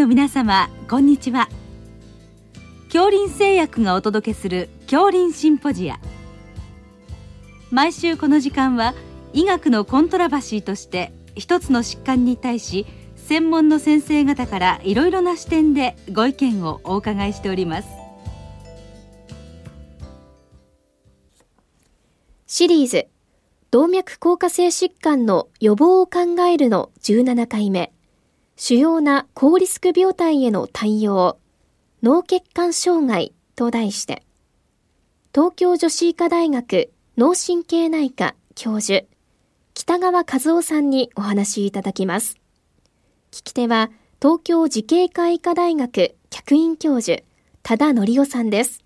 の皆様こんにちは。恐林製薬がお届けする恐林シンポジア。毎週この時間は医学のコントラバシーとして一つの疾患に対し専門の先生方からいろいろな視点でご意見をお伺いしております。シリーズ動脈硬化性疾患の予防を考えるの17回目。主要な高リスク病態への対応、脳血管障害と題して、東京女子医科大学脳神経内科教授、北川和夫さんにお話いただきます。聞き手は、東京慈恵会医科大学客員教授、多田則夫さんです。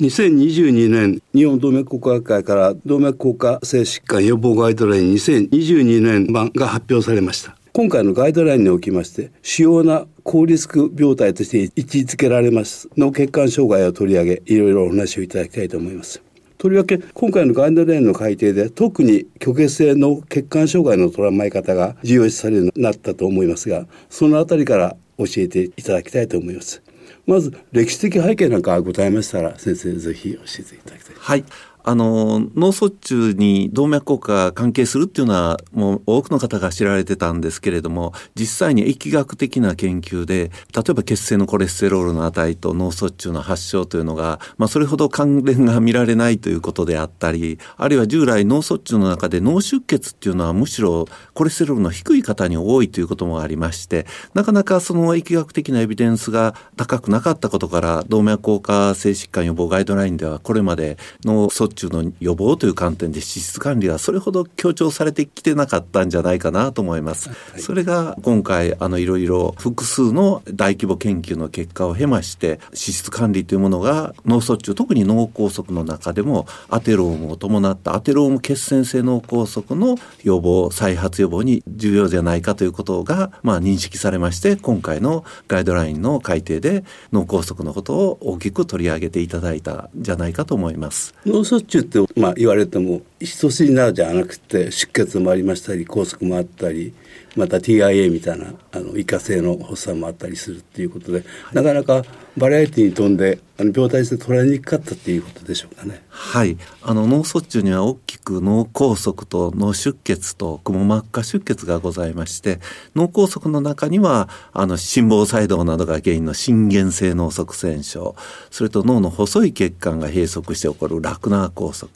2022年日本動脈硬化学会から動脈硬化性疾患予防ガイドライン2022年版が発表されました今回のガイドラインにおきまして主要な高リスク病態として位置づけられます脳血管障害を取り上げいろいろお話をいただきたいと思います。とりわけ今回のガイドラインの改定で特に虚血性の血管障害の捉まえ方が重要視されるようになったと思いますがそのあたりから教えていただきたいと思います。まず歴史的背景なんかがございましたら先生ぜひ教えていただきたい。はい。あの、脳卒中に動脈硬化が関係するっていうのは、もう多くの方が知られてたんですけれども、実際に疫学的な研究で、例えば血清のコレステロールの値と脳卒中の発症というのが、まあ、それほど関連が見られないということであったり、あるいは従来脳卒中の中で脳出血っていうのはむしろコレステロールの低い方に多いということもありまして、なかなかその疫学的なエビデンスが高くなかったことから、動脈硬化性疾患予防ガイドラインでは、これまで脳卒中の予防という観点で脂質管理はそれほど強調されてきてなかったんじゃないかなと思います。はい、それが今回あのいろいろ複数の大規模研究の結果を経まして脂質管理というものが脳卒中特に脳梗塞の中でもアテロームを伴ったアテローム血栓性脳梗塞の予防再発予防に重要じゃないかということがまあ認識されまして今回のガイドラインの改定で脳梗塞のことを大きく取り上げていただいたんじゃないかと思います。脳卒中ってまあ、言われても一筋縄じゃなくて出血もありましたり拘束もあったりまた TIA みたいなあのイカ性の発作もあったりするっていうことで、はい、なかなかバラエティに富んであの病態性捉えにくかったっていうことでしょうかね。はい。あの脳卒中には大きく脳梗塞と脳出血とくも膜下出血がございまして、脳梗塞の中にはあの心房細動などが原因の心原性脳塞栓症、それと脳の細い血管が閉塞して起こるラクナー梗塞、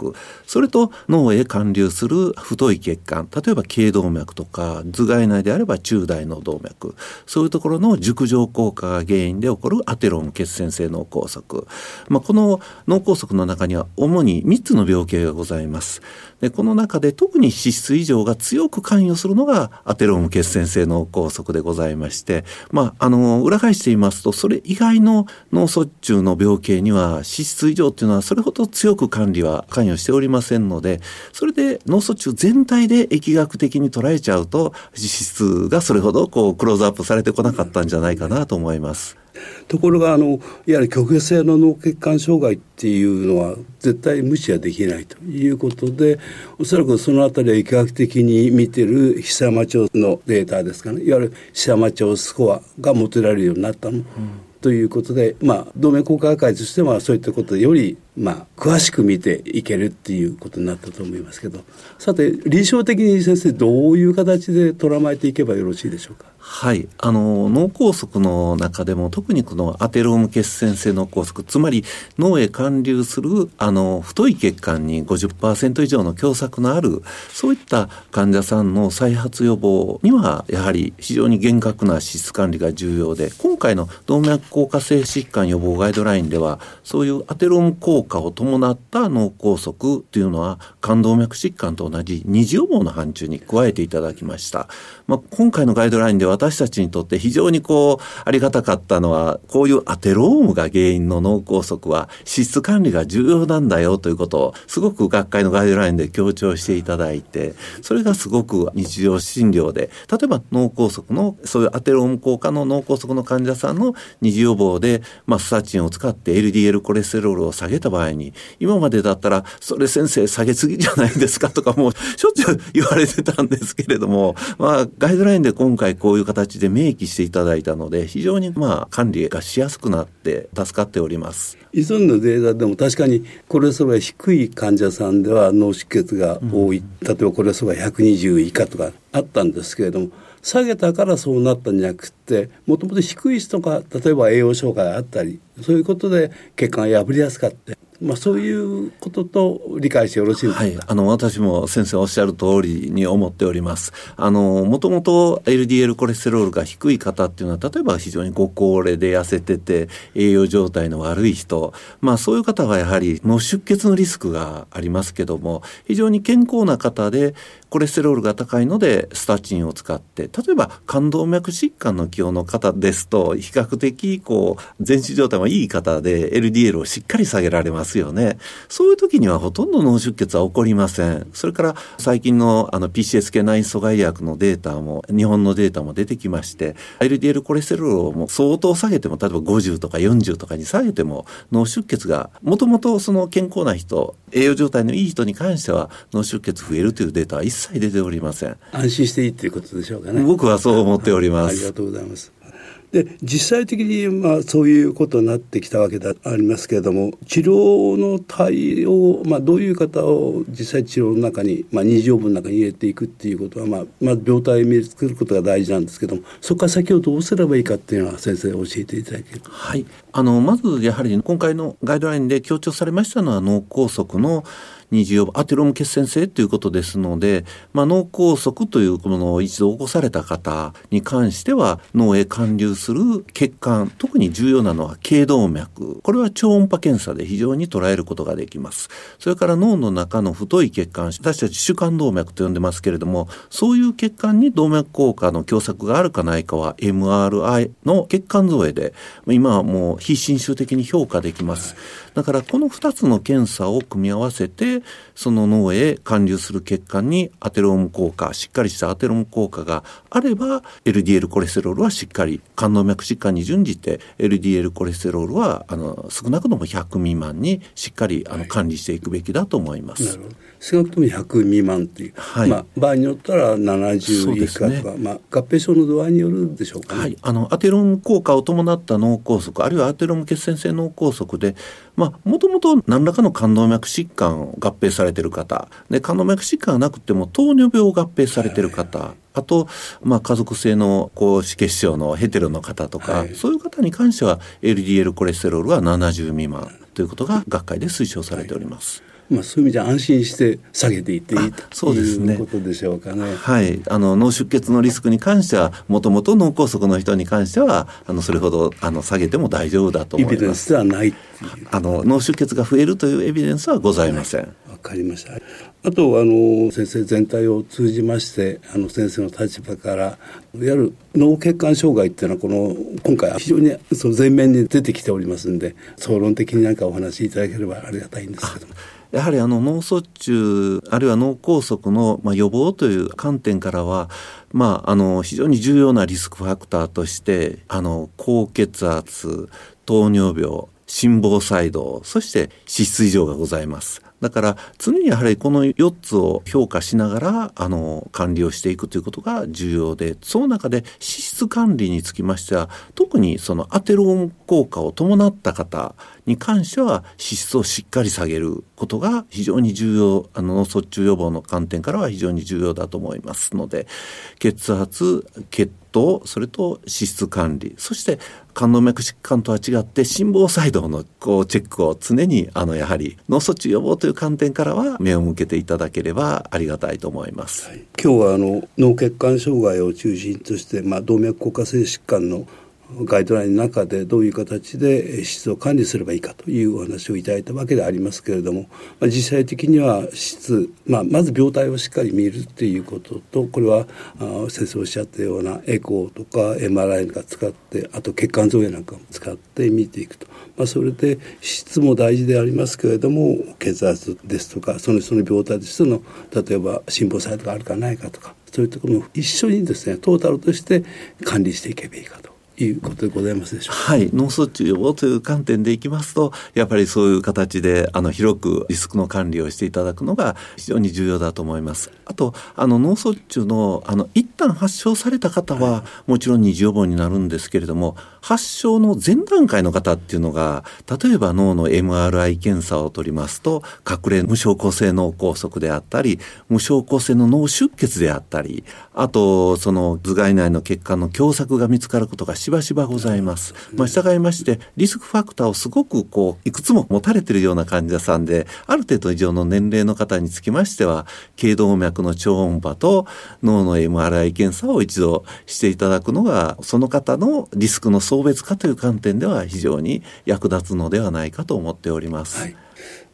それと脳へ貫流する太い血管、例えば頸動脈とか頭蓋内であれば中大脳動脈、そういうところの熟常効果が原因で起こるアテローム血栓性脳梗塞。まあ、この脳梗塞の中には主に3つの病気がございます。でこの中で特に脂質異常が強く関与するのがアテローム血栓性脳梗塞でございまして、まあ、あの裏返して言いますとそれ以外の脳卒中の病気には脂質異常っていうのはそれほど強く管理は関与しておりませんのでそれで脳卒中全体で疫学的に捉えちゃうと脂実質がそれほどこうクローズアップされてこなかったんじゃないかなと思います。ところがあのいわゆる虚血性の脳血管障害っていうのは絶対無視はできないということでおそらくそのあたりは医学的に見てる久山町のデータですかねいわゆる久山町スコアが求められるようになったの。うんということで、まあ、同盟国家会としてはそういったことでより、まあ、詳しく見ていけるっていうことになったと思いますけどさて臨床的に先生どういう形で捉まえていけばよろしいでしょうか？はい。あの、脳梗塞の中でも特にこのアテローム血栓性脳梗塞、つまり脳へ貫流する、あの、太い血管に50%以上の狭窄のある、そういった患者さんの再発予防には、やはり非常に厳格な脂質管理が重要で、今回の動脈硬化性疾患予防ガイドラインでは、そういうアテローム効果果を伴った脳梗塞というのは、冠動脈疾患と同じ二次予防の範疇に加えていただきました。まあ、今回のガイドラインで私たちにとって非常にこう、ありがたかったのは、こういうアテロームが原因の脳梗塞は、脂質管理が重要なんだよということを、すごく学会のガイドラインで強調していただいて、それがすごく日常診療で、例えば脳梗塞の、そういうアテローム効果の脳梗塞の患者さんの二次予防で、まあ、スタチンを使って LDL コレステロールを下げたた場合に、今までだったら、それ先生下げすぎじゃないですかとかもうしょっちゅう言われてたんですけれども、まあ、ガイドラインで今回こういう形で明記していただいたので、非常にまあ、管理がしやすくなって助かっております。以前のデータでも確かにコレステロール低い患者さんでは脳出血が多い、うん、例えばコレステロールが120以下とかあったんですけれども下げたからそうなったんじゃなくてもともと低い人が例えば栄養障害があったりそういうことで血管が破りやすかったまあ、そういうことと理解してよろしいですか、はい、あの私も先生おっしゃる通りに思っております。あのもともと LDL コレステロールが低い方っていうのは例えば非常にご高齢で痩せてて栄養状態の悪い人、まあ、そういう方はやはり脳出血のリスクがありますけども非常に健康な方でコレステロールが高いのでスタチンを使って例えば冠動脈疾患の起用の方ですと比較的こう全身状態もいい方で LDL をしっかり下げられます。よね。そういう時にはほとんど脳出血は起こりません。それから最近のあの PCSK9 阻害薬のデータも日本のデータも出てきまして LDL コレステロールをも相当下げても例えば50とか40とかに下げても脳出血がもともとその健康な人栄養状態のいい人に関しては脳出血増えるというデータは一切出ておりません。安心していいということでしょうかね。僕はそう思っております。ありがとうございますで実際的にまあそういうことになってきたわけでありますけれども治療の対応、まあ、どういう方を実際治療の中に、まあ、二条分の中に入れていくっていうことは、まあ、まず病態を見つけることが大事なんですけどもそこから先をどうすればいいかっていうのは先生教えていただける？はい。あのまずやはり今回のガイドラインで強調されましたのは脳梗塞の二次予防アテローム血栓性ということですので、まあ、脳梗塞というものを一度起こされた方に関しては脳へ貫流する血管特に重要なのは頸動脈。これは超音波検査で非常に捉えることができます。それから脳の中の太い血管私たち主幹動脈と呼んでますけれどもそういう血管に動脈硬化の狭窄があるかないかは MRI の血管造影で今はもう非侵襲的に評価できます。だからこの2つの検査を組み合わせてその脳へ貫流する血管にアテローム効果しっかりしたアテローム効果があれば LDL コレステロールはしっかり冠動脈疾患に準じて LDL コレステロールはあの少なくとも100未満にしっかりあの管理していくべきだと思います。はい少なくとも100未満っていう、はい、まあ、場合によったら70以下とか、ね、まあ、合併症の度合いによるでしょうか、ね、はい、あのアテローム効果を伴った脳梗塞あるいはアテローム血栓性脳梗塞でもともと何らかの冠動脈疾患を合併されてる方。で冠動脈疾患がなくても糖尿病を合併されてる方、はい、あと、まあ、家族性の高脂血症のヘテロの方とか、はい、そういう方に関しては LDL コレステロールは70未満ということが学会で推奨されております。まあ、そういう意味じゃ安心して下げていっていいとそうです、ね、いうことでしょうかね。はい、あの脳出血のリスクに関してはもともと脳梗塞の人に関してはあのそれほどあの下げても大丈夫だと思います。エビデンスはないあの脳出血が増えるというエビデンスはございません。わ、はい、かりました。あとあの先生全体を通じましてあの先生の立場からいわゆる脳血管障害っていうのはこの今回非常にその前面に出てきておりますんで総論的に何かお話しいただければありがたいんですけども。やはりあの脳卒中あるいは脳梗塞のまあ予防という観点からは、まあ、あの非常に重要なリスクファクターとしてあの高血圧糖尿病心房細動そして脂質異常がございます。だから常にやはりこの4つを評価しながらあの管理をしていくということが重要でその中で脂質管理につきましては特にそのアテローム効果を伴った方に関しては脂質をしっかり下げることが非常に重要あの卒中予防の観点からは非常に重要だと思いますので血圧血とそれと脂質管理。そして冠動脈疾患とは違って心房細動のこうチェックを常にあのやはり脳卒中予防という観点からは目を向けていただければありがたいと思います、はい、今日はあの脳血管障害を中心として、まあ、動脈硬化性疾患のガイドラインの中でどういう形で質を管理すればいいかというお話をいただいたわけでありますけれども、まあ、実際的には質、まあ、まず病態をしっかり見るっていうこととこれはあ先生おっしゃったようなエコーとか MRI なんか使ってあと血管造影なんかも使って見ていくと、まあ、それで質も大事でありますけれども血圧ですとかその人の病態としての例えば心房細動があるかないかとかそういうところも一緒にですねトータルとして管理していけばいいかと。いうことでございますでしょうか。はい、脳卒中予防という観点でいきますと、やっぱりそういう形であの広くリスクの管理をしていただくのが非常に重要だと思います。あとあの脳卒中のあの一旦発症された方はもちろん二次予防になるんですけれども、発症の前段階の方っていうのが例えば脳の MRI 検査を取りますと隠れ無症候性脳梗塞であったり無症候性の脳出血であったりあとその頭蓋内の血管の狭窄が見つかることがしばしばございます。まあ、従いましてリスクファクターをすごくこういくつも持たれているような患者さんである程度以上の年齢の方につきましては頸動脈の超音波と脳の MRI 検査を一度していただくのがその方のリスクの送別化という観点では非常に役立つのではないかと思っております。はい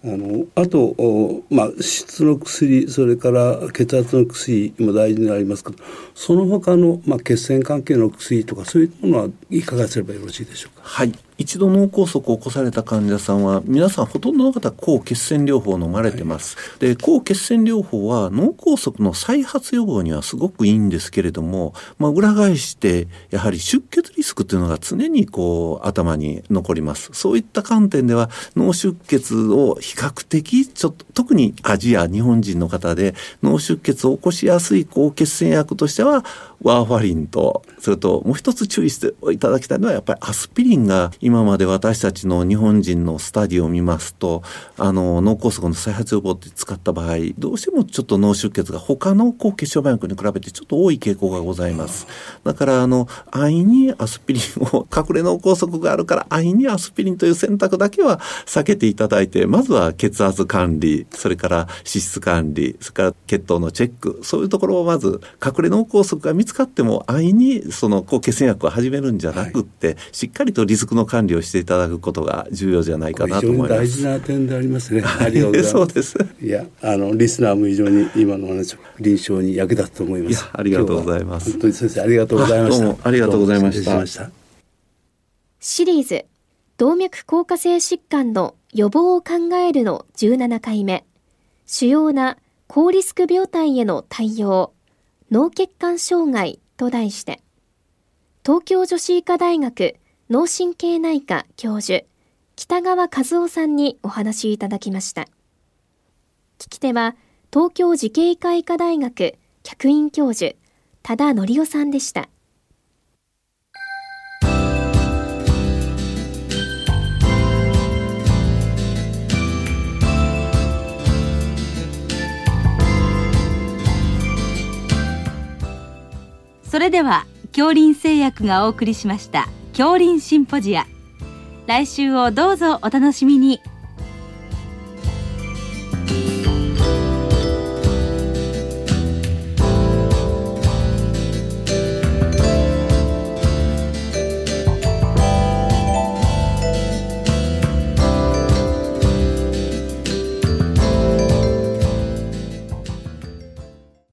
あのあと、まあ、質の薬それから血圧の薬も大事になりますけどその他の、まあ、血栓関係の薬とかそういうものはいかがすればよろしいでしょうか？はい。一度脳梗塞を起こされた患者さんは皆さんほとんどの方抗血栓療法を飲まれてます、はい、で抗血栓療法は脳梗塞の再発予防にはすごくいいんですけれども、まあ、裏返してやはり出血リスクというのが常にこう頭に残ります。そういった観点では脳出血を比較的ちょっと特にアジア日本人の方で脳出血を起こしやすい抗血栓薬としてはワーファリンとそれともう一つ注意していただきたいのはやっぱりアスピリンが今まで私たちの日本人のスタディを見ますとあの脳梗塞の再発予防って使った場合どうしてもちょっと脳出血が他の抗血小板薬に比べてちょっと多い傾向がございます。だからあの安易にアスピリンを隠れ脳梗塞があるから安易にアスピリンという選択だけは避けていただいてまずは血圧管理それから脂質管理それから血糖のチェックそういうところをまず隠れ脳梗塞が見つかっても安易にその抗血栓薬を始めるんじゃなくって、はい、しっかりとリスクの管理をしていただくことが重要じゃないかなと思います。大事な点でありますね。ありがとうございます。そうです。いや、あのリスナーも非常に今の話臨床に役立つと思います。ありがとうございます。本当に先生ありがとうございました。どうもありがとうございました。シリーズ動脈硬化性疾患の予防を考えるの17回目主要な高リスク病態への対応脳血管障害と題して東京女子医科大学脳神経内科教授北川和夫さんにお話いただきました。聞き手は東京慈恵会医科大学客員教授多田則夫さんでした。それでは恐林製薬がお送りしました。恐林シンポジア。来週をどうぞお楽しみに。